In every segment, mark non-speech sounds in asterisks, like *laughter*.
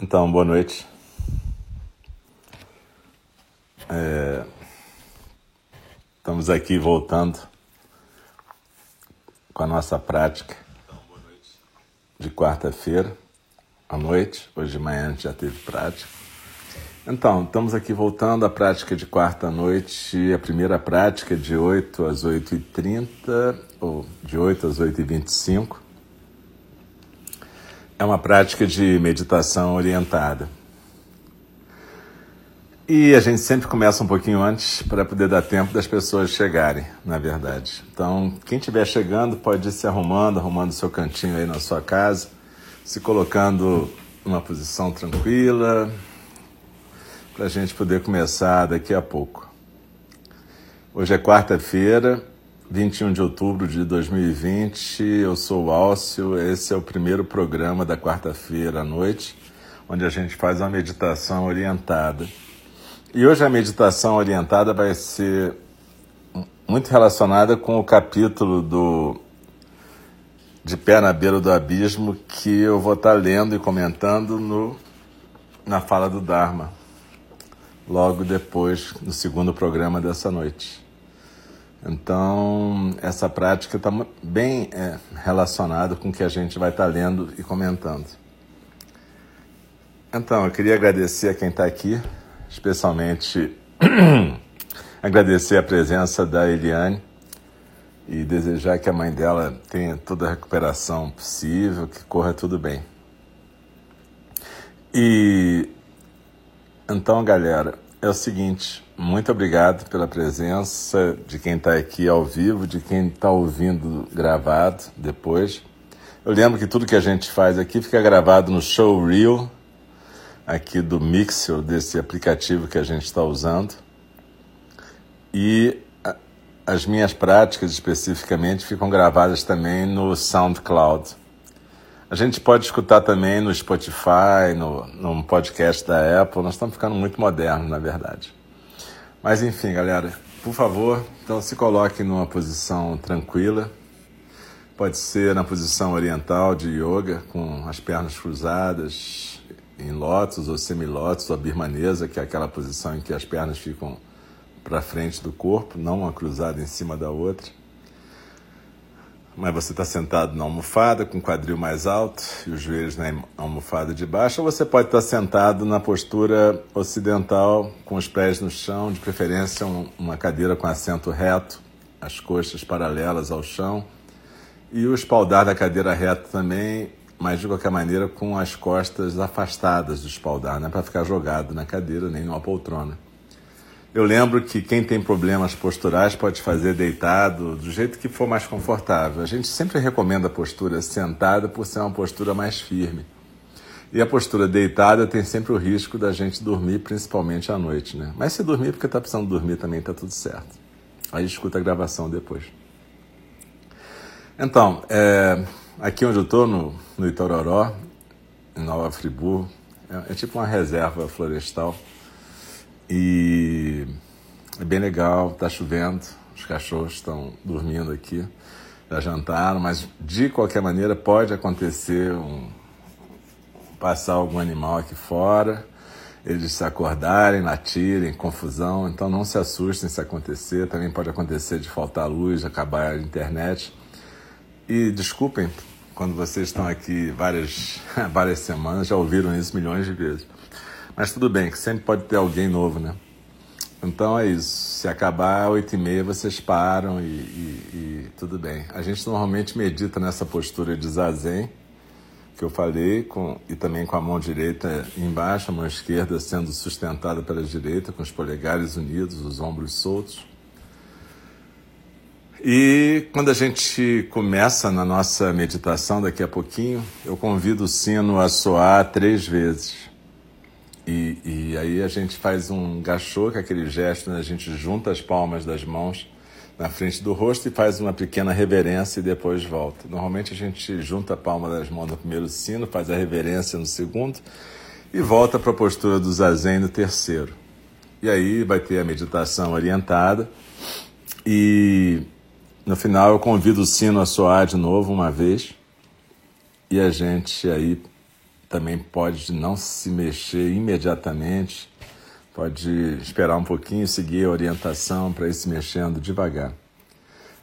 Então, boa noite. Estamos aqui voltando com a nossa prática de quarta-feira à noite. Hoje de manhã a gente já teve prática. Então, estamos aqui voltando à prática de quarta noite, a primeira prática de 8 às 8h30, ou de 8 às 8h25 é uma prática de meditação orientada. E a gente sempre começa um pouquinho antes para poder dar tempo das pessoas chegarem, na verdade. Então, quem estiver chegando pode ir se arrumando, arrumando seu cantinho aí na sua casa, se colocando numa posição tranquila, para a gente poder começar daqui a pouco. Hoje é quarta-feira, 21 de outubro de 2020, eu sou o Alcio, esse é o primeiro programa da quarta-feira à noite, onde a gente faz uma meditação orientada. E hoje a meditação orientada vai ser muito relacionada com o capítulo do De Pé na Beira do Abismo que eu vou estar lendo e comentando no, na fala do Dharma, logo depois, no segundo programa dessa noite. Então, essa prática está bem é, relacionada com o que a gente vai estar lendo e comentando. Então, eu queria agradecer a quem está aqui, especialmente *clears throat* agradecer a presença da Eliane e desejar que a mãe dela tenha toda a recuperação possível, que corra tudo bem. E então, galera, é o seguinte, muito obrigado pela presença de quem está aqui ao vivo, de quem está ouvindo gravado depois. Eu lembro que tudo que a gente faz aqui fica gravado no Showreel, aqui do Mixer, desse aplicativo que a gente está usando. E as minhas práticas especificamente ficam gravadas também no SoundCloud. A gente pode escutar também no Spotify, no, no podcast da Apple. Nós estamos ficando muito modernos, na verdade. Mas enfim, galera, por favor, então se coloque numa posição tranquila. Pode ser na posição oriental de yoga, com as pernas cruzadas, em lótus ou semilótus, ou birmanesa, que é aquela posição em que as pernas ficam para frente do corpo, não uma cruzada em cima da outra. Mas você está sentado na almofada com o quadril mais alto e os joelhos na almofada de baixo, ou você pode estar tá sentado na postura ocidental com os pés no chão, de preferência uma cadeira com assento reto, as coxas paralelas ao chão e o espaldar da cadeira reto também, mas de qualquer maneira com as costas afastadas do espaldar, não é para ficar jogado na cadeira nem numa poltrona. Eu lembro que quem tem problemas posturais pode fazer deitado, do jeito que for mais confortável. A gente sempre recomenda a postura sentada por ser uma postura mais firme. E a postura deitada tem sempre o risco da gente dormir, principalmente à noite, né? Mas se dormir porque está precisando dormir também está tudo certo. Aí escuta a gravação depois. Então, é, aqui onde eu estou, no, no Itororó, em Nova Friburgo, é, é tipo uma reserva florestal. E é bem legal, tá chovendo, os cachorros estão dormindo aqui, já jantaram, mas de qualquer maneira pode acontecer um, passar algum animal aqui fora, eles se acordarem, latirem, confusão, então não se assustem se acontecer, também pode acontecer de faltar luz, acabar a internet. E desculpem quando vocês estão aqui várias, *laughs* várias semanas, já ouviram isso milhões de vezes. Mas tudo bem, que sempre pode ter alguém novo, né? Então é isso. Se acabar oito e meia, vocês param e, e, e, tudo bem. A gente normalmente medita nessa postura de zazen, que eu falei, com, e também com a mão direita embaixo, a mão esquerda sendo sustentada pela direita, com os polegares unidos, os ombros soltos. E quando a gente começa na nossa meditação daqui a pouquinho, eu convido o sino a soar três vezes. E, e aí a gente faz um gachô, que é aquele gesto, né? a gente junta as palmas das mãos na frente do rosto e faz uma pequena reverência e depois volta. Normalmente a gente junta a palma das mãos no primeiro sino, faz a reverência no segundo e volta para a postura do zazen no terceiro. E aí vai ter a meditação orientada e no final eu convido o sino a soar de novo uma vez e a gente aí também pode não se mexer imediatamente, pode esperar um pouquinho, seguir a orientação para ir se mexendo devagar.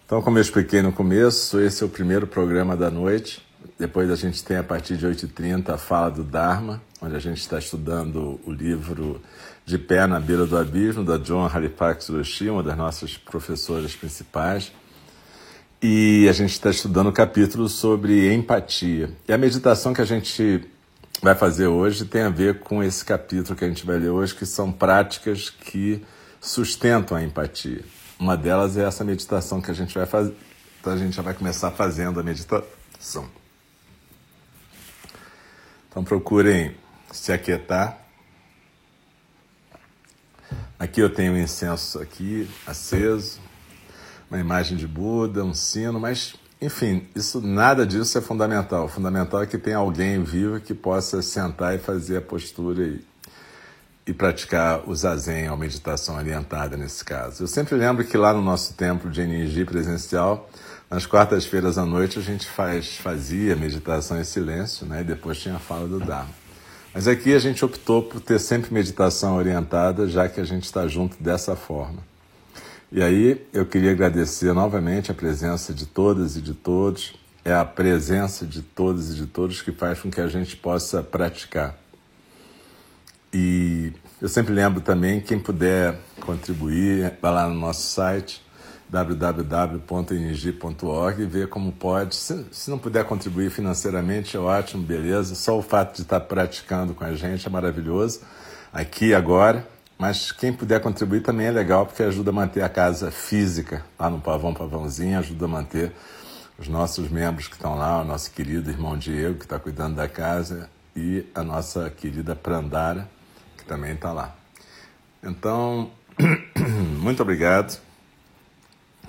Então, como eu expliquei no começo, esse é o primeiro programa da noite. Depois a gente tem, a partir de 8h30, a fala do Dharma, onde a gente está estudando o livro De Pé na Beira do Abismo, da John Halifax Roshi, uma das nossas professoras principais. E a gente está estudando o capítulo sobre empatia. E a meditação que a gente vai fazer hoje tem a ver com esse capítulo que a gente vai ler hoje, que são práticas que sustentam a empatia. Uma delas é essa meditação que a gente vai fazer. Então a gente já vai começar fazendo a meditação. Então procurem se aquietar. Aqui eu tenho um incenso aqui aceso, uma imagem de Buda, um sino, mas enfim, isso nada disso é fundamental. O fundamental é que tenha alguém vivo que possa sentar e fazer a postura e, e praticar o zazen, a meditação orientada nesse caso. Eu sempre lembro que lá no nosso templo de energia presencial, nas quartas-feiras à noite a gente faz, fazia meditação em silêncio, né? E depois tinha a fala do Dharma. Mas aqui a gente optou por ter sempre meditação orientada, já que a gente está junto dessa forma. E aí eu queria agradecer novamente a presença de todas e de todos. É a presença de todas e de todos que faz com que a gente possa praticar. E eu sempre lembro também, quem puder contribuir, vai lá no nosso site www.energi.org e ver como pode. Se, se, não puder contribuir financeiramente, é ótimo, beleza. Só o fato de estar praticando com a gente é maravilhoso, aqui agora. Mas quem puder contribuir também é legal, porque ajuda a manter a casa física lá no Pavão Pavãozinho, ajuda a manter os nossos membros que estão lá, o nosso querido irmão Diego, que está cuidando da casa, e a nossa querida Prandara, que também está lá. Então, *clears throat* muito obrigado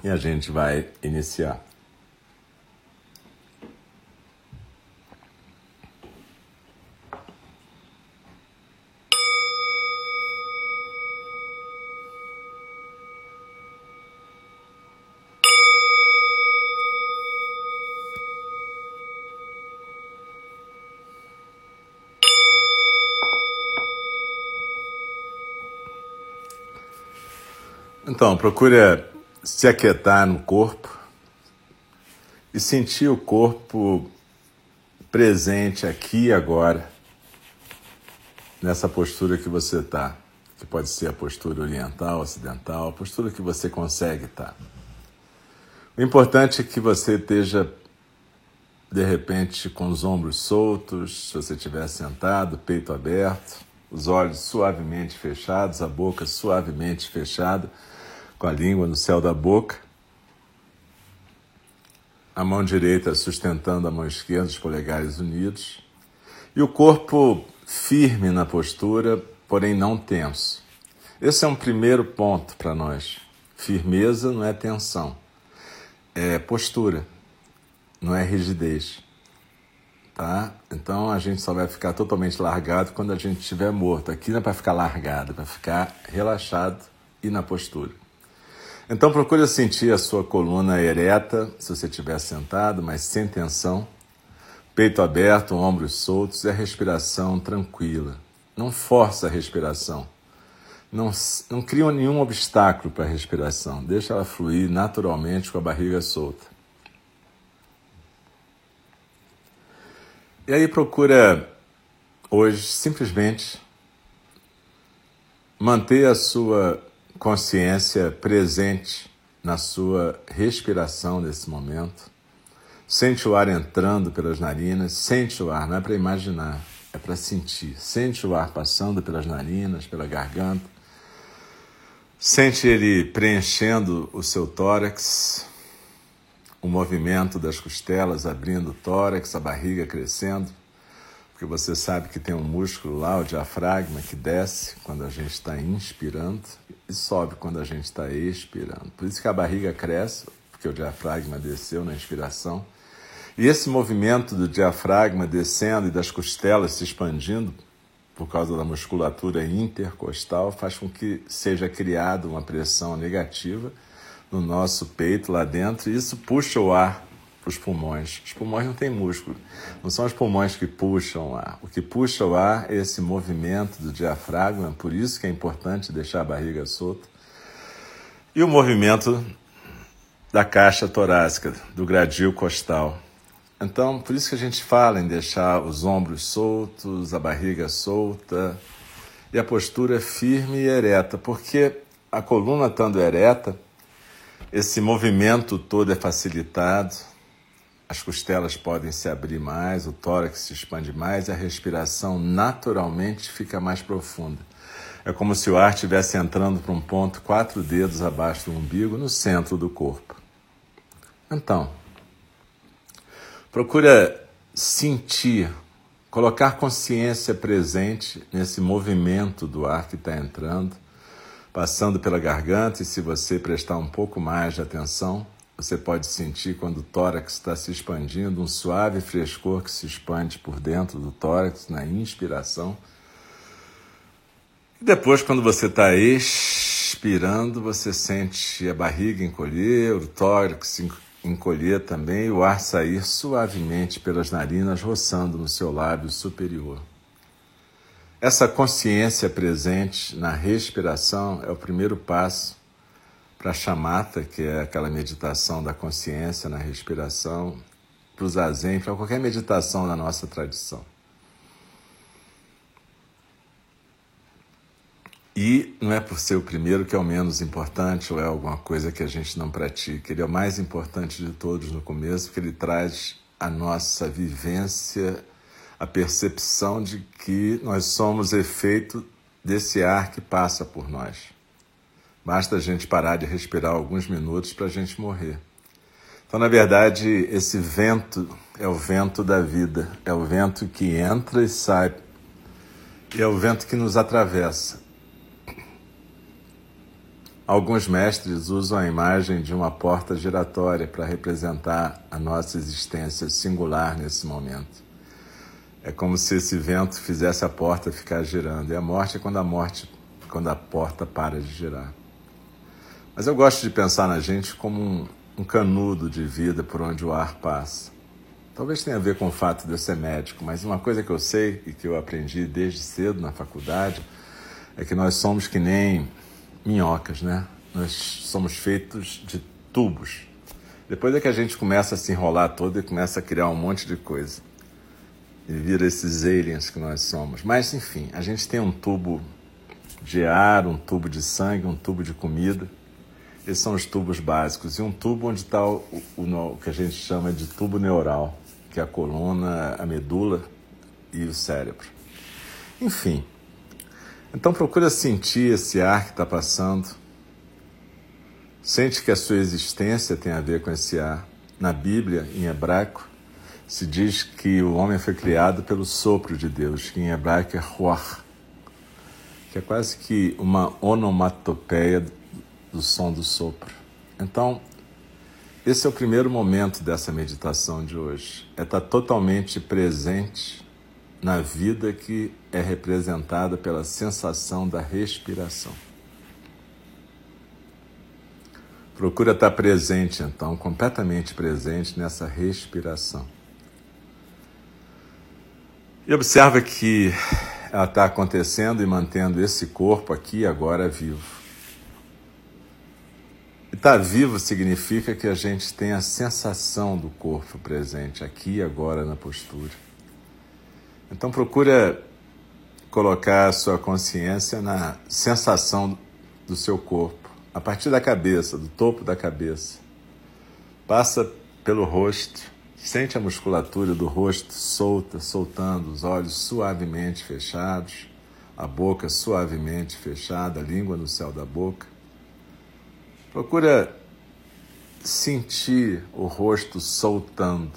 e a gente vai iniciar. Então, procure se aquietar no corpo e sentir o corpo presente aqui e agora, nessa postura que você está, que pode ser a postura oriental, ocidental, a postura que você consegue estar. Tá. O importante é que você esteja, de repente, com os ombros soltos, se você estiver sentado, peito aberto, os olhos suavemente fechados, a boca suavemente fechada com a língua no céu da boca, a mão direita sustentando a mão esquerda, os polegares unidos, e o corpo firme na postura, porém não tenso. Esse é um primeiro ponto para nós. Firmeza não é tensão, é postura, não é rigidez. Tá? Então a gente só vai ficar totalmente largado quando a gente estiver morto. Aqui não é para ficar largado, é para ficar relaxado e na postura. Então procure sentir a sua coluna ereta, se você estiver sentado, mas sem tensão. Peito aberto, ombros soltos e a respiração tranquila. Não força a respiração. Não, não cria nenhum obstáculo para a respiração. Deixa ela fluir naturalmente com a barriga solta. E aí procura hoje simplesmente manter a sua consciência presente na sua respiração nesse momento. Sente o ar entrando pelas narinas, sente o ar, não é para imaginar, é para sentir. Sente o ar passando pelas narinas, pela garganta. Sente ele preenchendo o seu tórax, o movimento das costelas abrindo o tórax, a barriga crescendo. porque você sabe que tem um músculo lá, o diafragma, que desce quando a gente está inspirando e sobe quando a gente está expirando. Por isso que a barriga cresce, porque o diafragma desceu na inspiração. E esse movimento do diafragma descendo e das costelas se expandindo por causa da musculatura intercostal faz com que seja criada uma pressão negativa no nosso peito lá dentro e isso puxa o ar para os pulmões. Os pulmões não têm músculo, não são os pulmões que puxam o ar. O que puxa o ar é esse movimento do diafragma, por isso que é importante deixar a barriga solta. E o movimento da caixa torácica, do gradil costal. Então, por isso que a gente fala em deixar os ombros soltos, a barriga solta e a postura firme e ereta, porque a coluna estando ereta, esse movimento todo é facilitado, as costelas podem se abrir mais, o tórax se expande mais e a respiração naturalmente fica mais profunda. É como se o ar estivesse entrando para um ponto quatro dedos abaixo do umbigo, no centro do corpo. Então, procura sentir, colocar consciência presente nesse movimento do ar que está entrando, passando pela garganta, e se você prestar um pouco mais de atenção, você pode sentir quando o tórax está se expandindo, um suave frescor que se expande por dentro do tórax na inspiração. E depois, quando você está expirando, você sente a barriga encolher, o tórax encolher também, o ar sair suavemente pelas narinas, roçando no seu lábio superior. Essa consciência presente na respiração é o primeiro passo para a chamata, que é aquela meditação da consciência na respiração, para o zazen, para qualquer meditação na nossa tradição. E não é por ser o primeiro que é o menos importante ou é alguma coisa que a gente não pratica. Ele é o mais importante de todos no começo, porque ele traz a nossa vivência, a percepção de que nós somos efeito desse ar que passa por nós. Basta a gente parar de respirar alguns minutos para a gente morrer. Então, na verdade, esse vento é o vento da vida, é o vento que entra e sai, e é o vento que nos atravessa. Alguns mestres usam a imagem de uma porta giratória para representar a nossa existência singular nesse momento. É como se esse vento fizesse a porta ficar girando. E a morte é quando a morte, quando a porta para de girar. Mas eu gosto de pensar na gente como um, um canudo de vida por onde o ar passa. Talvez tenha a ver com o fato de eu ser médico, mas uma coisa que eu sei e que eu aprendi desde cedo na faculdade é que nós somos que nem minhocas, né? Nós somos feitos de tubos. Depois é que a gente começa a se enrolar todo e começa a criar um monte de coisa. E vira esses aliens que nós somos. Mas, enfim, a gente tem um tubo de ar, um tubo de sangue, um tubo de comida. Esses são os tubos básicos. E um tubo onde está o, o, o, que a gente chama de tubo neural, que é a coluna, a medula e o cérebro. Enfim, então procura sentir esse ar que está passando. Sente que a sua existência tem a ver com esse ar. Na Bíblia, em hebraico, se diz que o homem foi criado pelo sopro de Deus, que em hebraico é ruach, que é quase que uma onomatopeia do som do sopro. Então, esse é o primeiro momento dessa meditação de hoje. É estar totalmente presente na vida que é representada pela sensação da respiração. Procura estar presente, então, completamente presente nessa respiração. E observa que ela está acontecendo e mantendo esse corpo aqui agora vivo. Estar tá vivo significa que a gente tem a sensação do corpo presente aqui e agora na postura. Então procura colocar a sua consciência na sensação do seu corpo, a partir da cabeça, do topo da cabeça. Passa pelo rosto, sente a musculatura do rosto solta, soltando os olhos suavemente fechados, a boca suavemente fechada, a língua no céu da boca. Procura sentir o rosto soltando.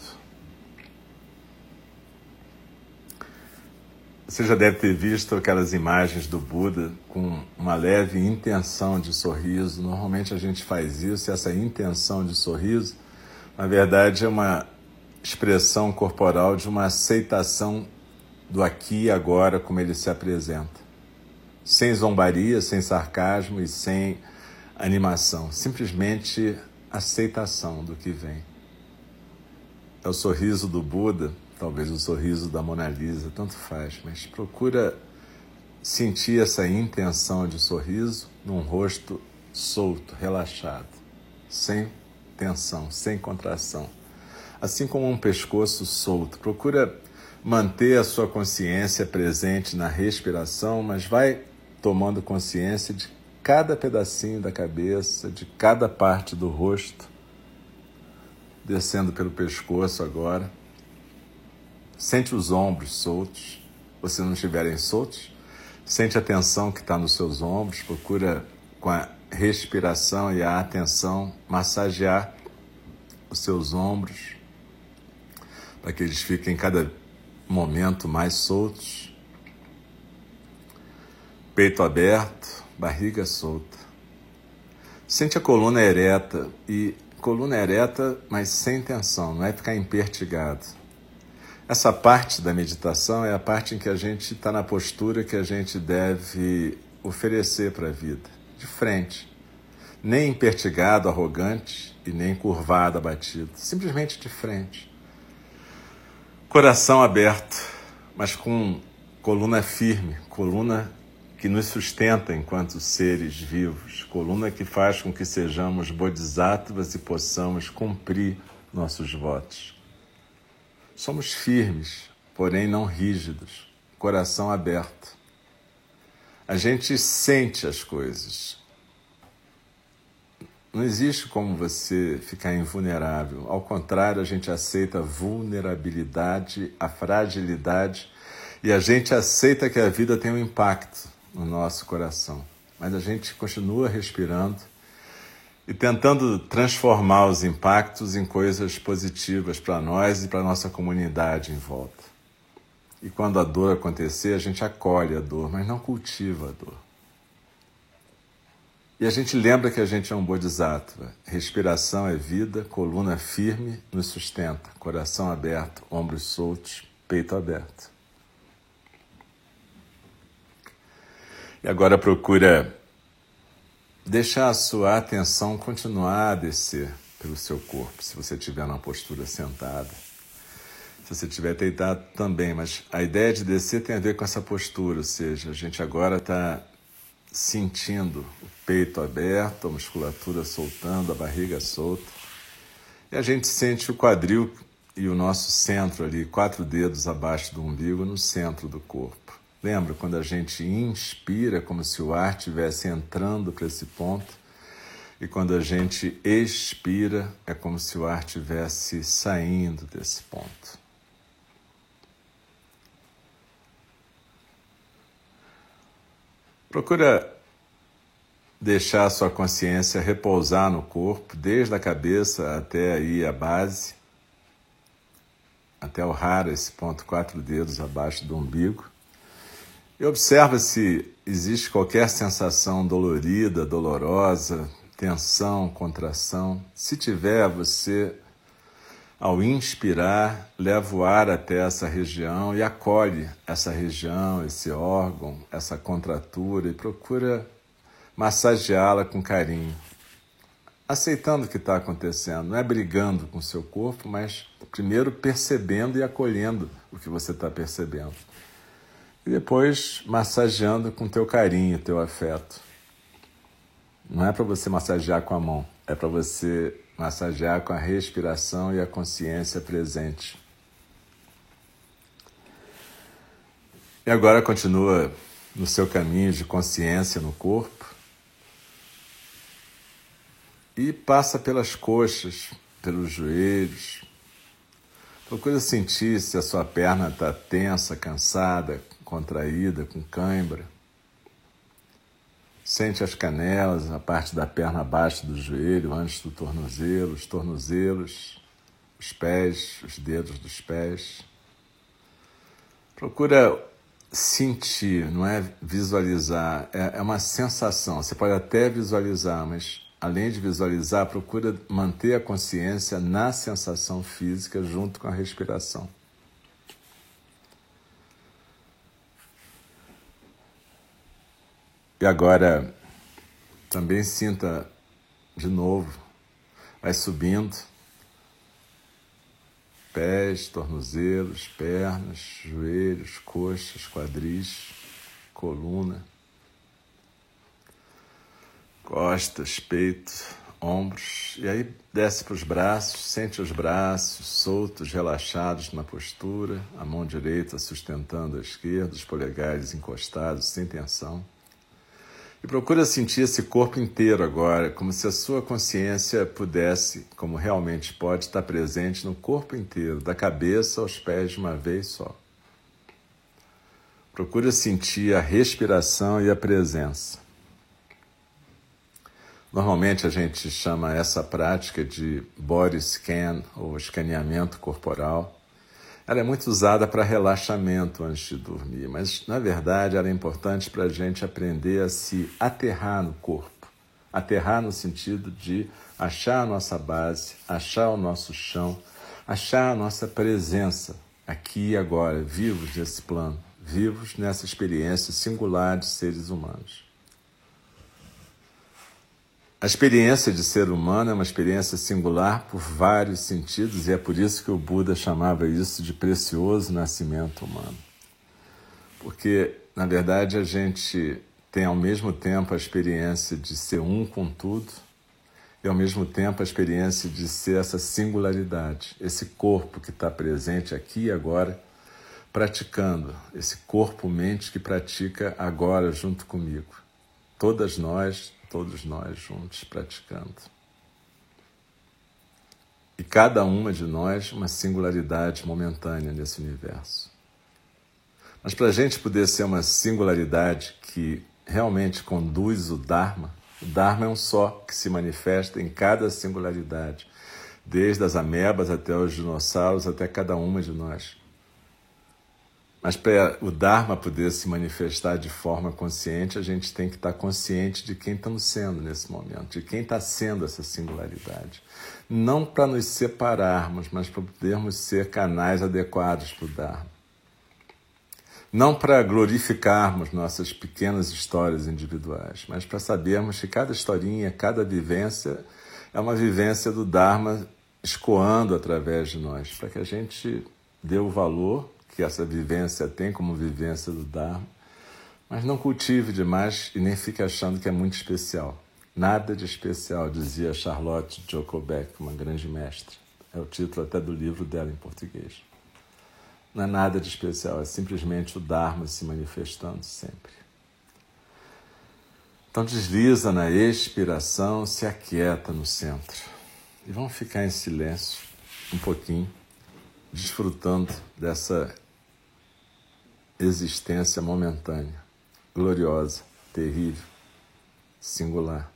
Você já deve ter visto aquelas imagens do Buda com uma leve intenção de sorriso. Normalmente a gente faz isso, e essa intenção de sorriso, na verdade, é uma expressão corporal de uma aceitação do aqui e agora como ele se apresenta. Sem zombaria, sem sarcasmo e sem animação. Simplesmente aceitação do que vem. É o sorriso do Buda talvez o sorriso da Mona Lisa, tanto faz, mas procura sentir essa intenção de sorriso num rosto solto, relaxado, sem tensão, sem contração. Assim como um pescoço solto. Procura manter a sua consciência presente na respiração, mas vai tomando consciência de cada pedacinho da cabeça, de cada parte do rosto, descendo pelo pescoço agora. Sente os ombros soltos, se não estiverem soltos, sente a tensão que está nos seus ombros, procura com a respiração e a atenção massagear os seus ombros para que eles fiquem cada momento mais soltos. Peito aberto, barriga solta. Sente a coluna ereta e coluna ereta, mas sem tensão, não é ficar impertigado. Essa parte da meditação é a parte em que a gente está na postura que a gente deve oferecer para a vida, de frente. Nem impertigado, arrogante e nem curvado, abatido. Simplesmente de frente. Coração aberto, mas com coluna firme, coluna que nos sustenta enquanto seres vivos, coluna que faz com que sejamos bodhisattvas e possamos cumprir nossos votos. Somos firmes, porém não rígidos, coração aberto. A gente sente as coisas. Não existe como você ficar invulnerável. Ao contrário, a gente aceita a vulnerabilidade, a fragilidade e a gente aceita que a vida tem um impacto no nosso coração. Mas a gente continua respirando e tentando transformar os impactos em coisas positivas para nós e para a nossa comunidade em volta. E quando a dor acontecer, a gente acolhe a dor, mas não cultiva a dor. E a gente lembra que a gente é um bodhisattva. Respiração é vida, coluna firme nos sustenta, coração aberto, ombros soltos, peito aberto. E agora procura deixar a sua atenção continuar a descer pelo seu corpo, se você estiver numa postura sentada. Se você estiver deitado também, mas a ideia de descer tem a ver com essa postura, ou seja, a gente agora está sentindo o peito aberto, a musculatura soltando, a barriga solta. E a gente sente o quadril e o nosso centro ali, quatro dedos abaixo do umbigo, no centro do corpo. Lembra quando a gente inspira, como se o ar estivesse entrando para esse ponto, e quando a gente expira, é como se o ar estivesse saindo desse ponto. Procura deixar a sua consciência repousar no corpo, desde a cabeça até aí a base, até o raro, esse ponto, quatro dedos abaixo do umbigo. E observa se existe qualquer sensação dolorida, dolorosa, tensão, contração. Se tiver, você, ao inspirar, leva o ar até essa região e acolhe essa região, esse órgão, essa contratura e procura massageá-la com carinho. Aceitando o que está acontecendo, não é brigando com o seu corpo, mas primeiro percebendo e acolhendo o que você está percebendo e depois massageando com teu carinho, teu afeto. Não é para você massagear com a mão, é para você massagear com a respiração e a consciência presente. E agora continua no seu caminho de consciência no corpo e passa pelas coxas, pelos joelhos. Procura sentir se a sua perna está tensa, cansada, contraída, com cãibra. Sente as canelas, a parte da perna abaixo do joelho, antes do tornozelo, os tornozelos, os pés, os dedos dos pés. Procura sentir, não é visualizar, é, é uma sensação. Você pode até visualizar, mas além de visualizar, procura manter a consciência na sensação física junto com a respiração. E agora também sinta de novo, vai subindo, pés, tornozelos, pernas, joelhos, coxas, quadris, coluna, costas, peito, ombros, e aí desce para os braços, sente os braços soltos, relaxados na postura, a mão direita sustentando a esquerda, os polegares encostados, sem tensão. E procura sentir esse corpo inteiro agora, como se a sua consciência pudesse, como realmente pode, estar presente no corpo inteiro, da cabeça aos pés de uma vez só. Procura sentir a respiração e a presença. Normalmente a gente chama essa prática de body scan ou escaneamento corporal. Ela é muito usada para relaxamento antes de dormir, mas na verdade ela é importante para a gente aprender a se aterrar no corpo. Aterrar no sentido de achar a nossa base, achar o nosso chão, achar a nossa presença aqui e agora, vivos nesse plano, vivos nessa experiência singular de seres humanos. A experiência de ser humano é uma experiência singular por vários sentidos e é por isso que o Buda chamava isso de precioso nascimento humano. Porque, na verdade, a gente tem ao mesmo tempo a experiência de ser um com tudo e ao mesmo tempo a experiência de ser essa singularidade, esse corpo que está presente aqui e agora, praticando, esse corpo-mente que pratica agora junto comigo. Todas nós todos nós juntos praticando. E cada uma de nós uma singularidade momentânea nesse universo. Mas para a gente poder ser uma singularidade que realmente conduz o Dharma, o Dharma é um só que se manifesta em cada singularidade, desde as amebas até os dinossauros, até cada uma de nós. Mas para o Dharma poder se manifestar de forma consciente, a gente tem que estar consciente de quem estamos sendo nesse momento, de quem está sendo essa singularidade. Não para nos separarmos, mas para podermos ser canais adequados para o Dharma. Não para glorificarmos nossas pequenas histórias individuais, mas para sabermos que cada historinha, cada vivência é uma vivência do Dharma escoando através de nós, para que a gente dê o valor que essa vivência tem como vivência do Dharma, mas não cultive demais e nem fique achando que é muito especial. Nada de especial, dizia Charlotte Jokobeck, uma grande mestre. É o título até do livro dela em português. Não é nada de especial, é simplesmente o Dharma se manifestando sempre. Então desliza na expiração, se aquieta no centro. E vamos ficar em silêncio um pouquinho, desfrutando dessa existência momentânea, gloriosa, terrível, singular.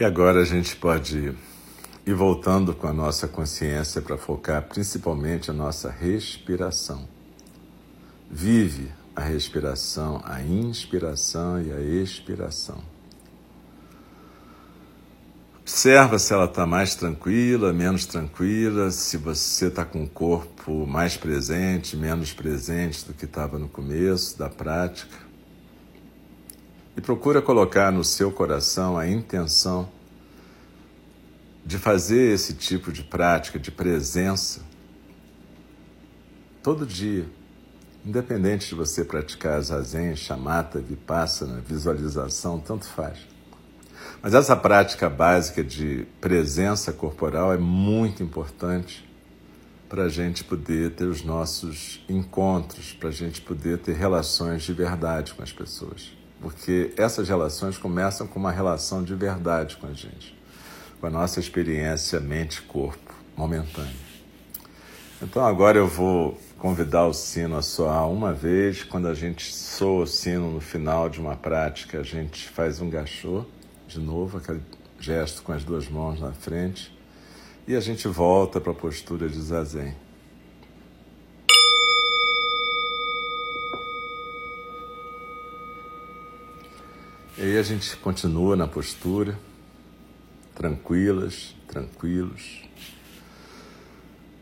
E agora a gente pode ir voltando com a nossa consciência para focar principalmente a nossa respiração. Vive a respiração, a inspiração e a expiração. Observa se ela está mais tranquila, menos tranquila, se você está com o corpo mais presente, menos presente do que estava no começo da prática e procura colocar no seu coração a intenção de fazer esse tipo de prática de presença todo dia, independente de você praticar zazen, chamata, vipassana, visualização, tanto faz. Mas essa prática básica de presença corporal é muito importante para a gente poder ter os nossos encontros, para a gente poder ter relações de verdade com as pessoas. Porque essas relações começam com uma relação de verdade com a gente, com a nossa experiência mente-corpo momentânea. Então agora eu vou convidar o sino a soar uma vez. Quando a gente soa o sino no final de uma prática, a gente faz um gachô, de novo, aquele gesto com as duas mãos na frente e a gente volta para a postura de zazen. E aí a gente continua na postura, tranquilas, tranquilos.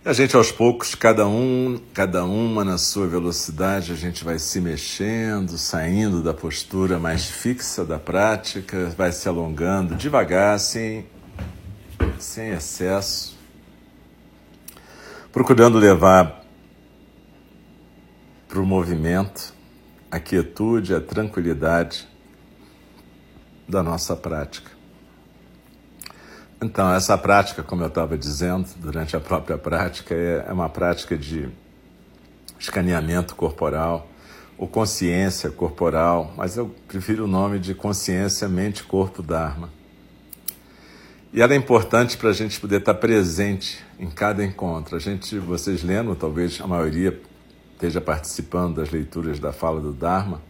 A gente aos poucos, cada um, cada uma na sua velocidade, a gente vai se mexendo, saindo da postura mais fixa da prática, vai se alongando devagar, sem sem excesso, procurando levar para o movimento a quietude, a tranquilidade da nossa prática. Então, essa prática, como eu estava dizendo, durante a própria prática, é, é uma prática de escaneamento corporal ou consciência corporal, mas eu prefiro o nome de consciência mente-corpo-dharma. E ela é importante para a gente poder estar presente em cada encontro. A gente, vocês lendo, talvez a maioria esteja participando das leituras da fala do Dharma.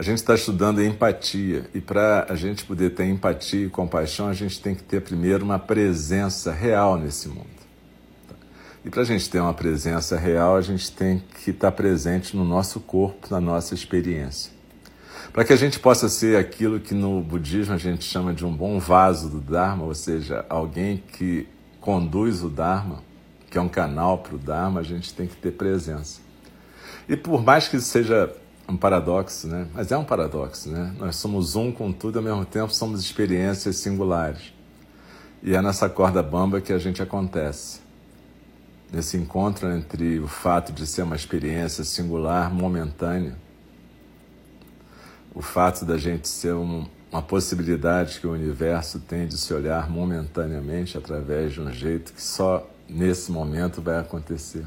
A gente está estudando empatia e para a gente poder ter empatia e compaixão, a gente tem que ter primeiro uma presença real nesse mundo. E para a gente ter uma presença real, a gente tem que estar presente no nosso corpo, na nossa experiência para que a gente possa ser aquilo que no budismo a gente chama de um bom vaso do Dharma, ou seja, alguém que conduz o Dharma, que é um canal para o Dharma, a gente tem que ter presença. E por mais que seja um paradoxo, né? Mas é um paradoxo, né? Nós somos um com tudo, ao mesmo tempo somos experiências singulares. E é nessa corda bamba que a gente acontece. Nesse encontro entre o fato de ser uma experiência singular, momentânea, o fato da gente ser um, uma possibilidade que o universo tem de se olhar momentaneamente através de um jeito que só nesse momento vai acontecer.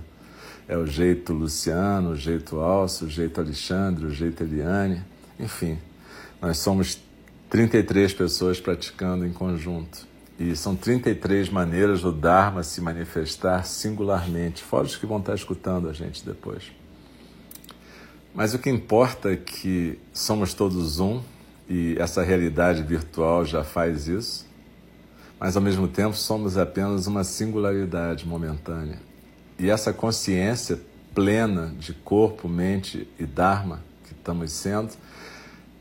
É o jeito Luciano, o jeito Alcio, o jeito Alexandre, o jeito Eliane, enfim. Nós somos 33 pessoas praticando em conjunto. E são 33 maneiras do Dharma se manifestar singularmente, fora os que vão estar escutando a gente depois. Mas o que importa é que somos todos um e essa realidade virtual já faz isso, mas ao mesmo tempo somos apenas uma singularidade momentânea. E essa consciência plena de corpo, mente e Dharma que estamos sendo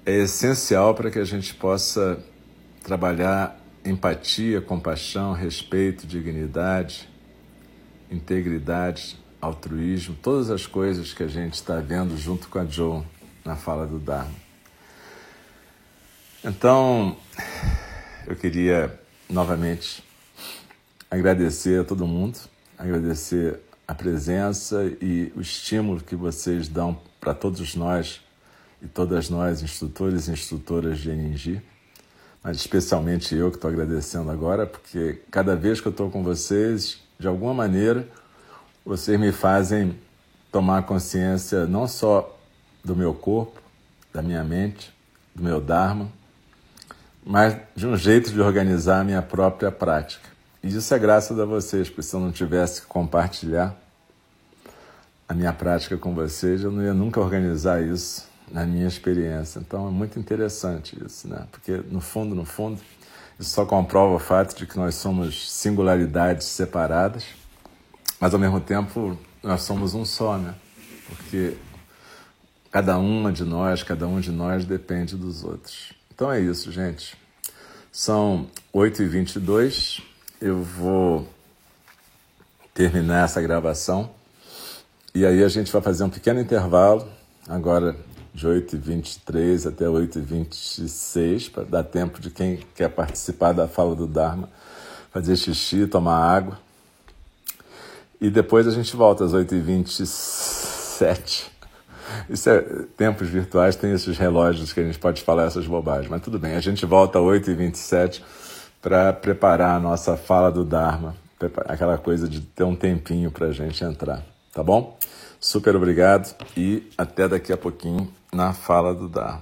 é essencial para que a gente possa trabalhar empatia, compaixão, respeito, dignidade, integridade altruísmo, todas as coisas que a gente está vendo junto com a Joe na fala do Dharma. Então, eu queria novamente agradecer a todo mundo, agradecer a presença e o estímulo que vocês dão para todos nós e todas nós, instrutores e instrutoras de NG, mas especialmente eu que estou agradecendo agora, porque cada vez que eu estou com vocês, de alguma maneira, vocês me fazem tomar consciência não só do meu corpo, da minha mente, do meu Dharma, mas de um jeito de organizar a minha própria prática. E isso é graças a vocês, porque se eu não tivesse que compartilhar a minha prática com vocês, eu não ia nunca organizar isso na minha experiência. Então é muito interessante isso, né? Porque no fundo, no fundo, isso só comprova o fato de que nós somos singularidades separadas mas ao mesmo tempo, nós somos um só, né? Porque cada uma de nós, cada um de nós depende dos outros. Então é isso, gente. São 8h22. Eu vou terminar essa gravação. E aí a gente vai fazer um pequeno intervalo, agora de 8h23 até 8h26, para dar tempo de quem quer participar da fala do Dharma fazer xixi, tomar água. E depois a gente volta às 8h27. Isso é, tempos virtuais tem esses relógios que a gente pode falar essas bobagens, mas tudo bem. A gente volta às 8h27 para preparar a nossa fala do Dharma aquela coisa de ter um tempinho para a gente entrar, tá bom? Super obrigado e até daqui a pouquinho na fala do Dar.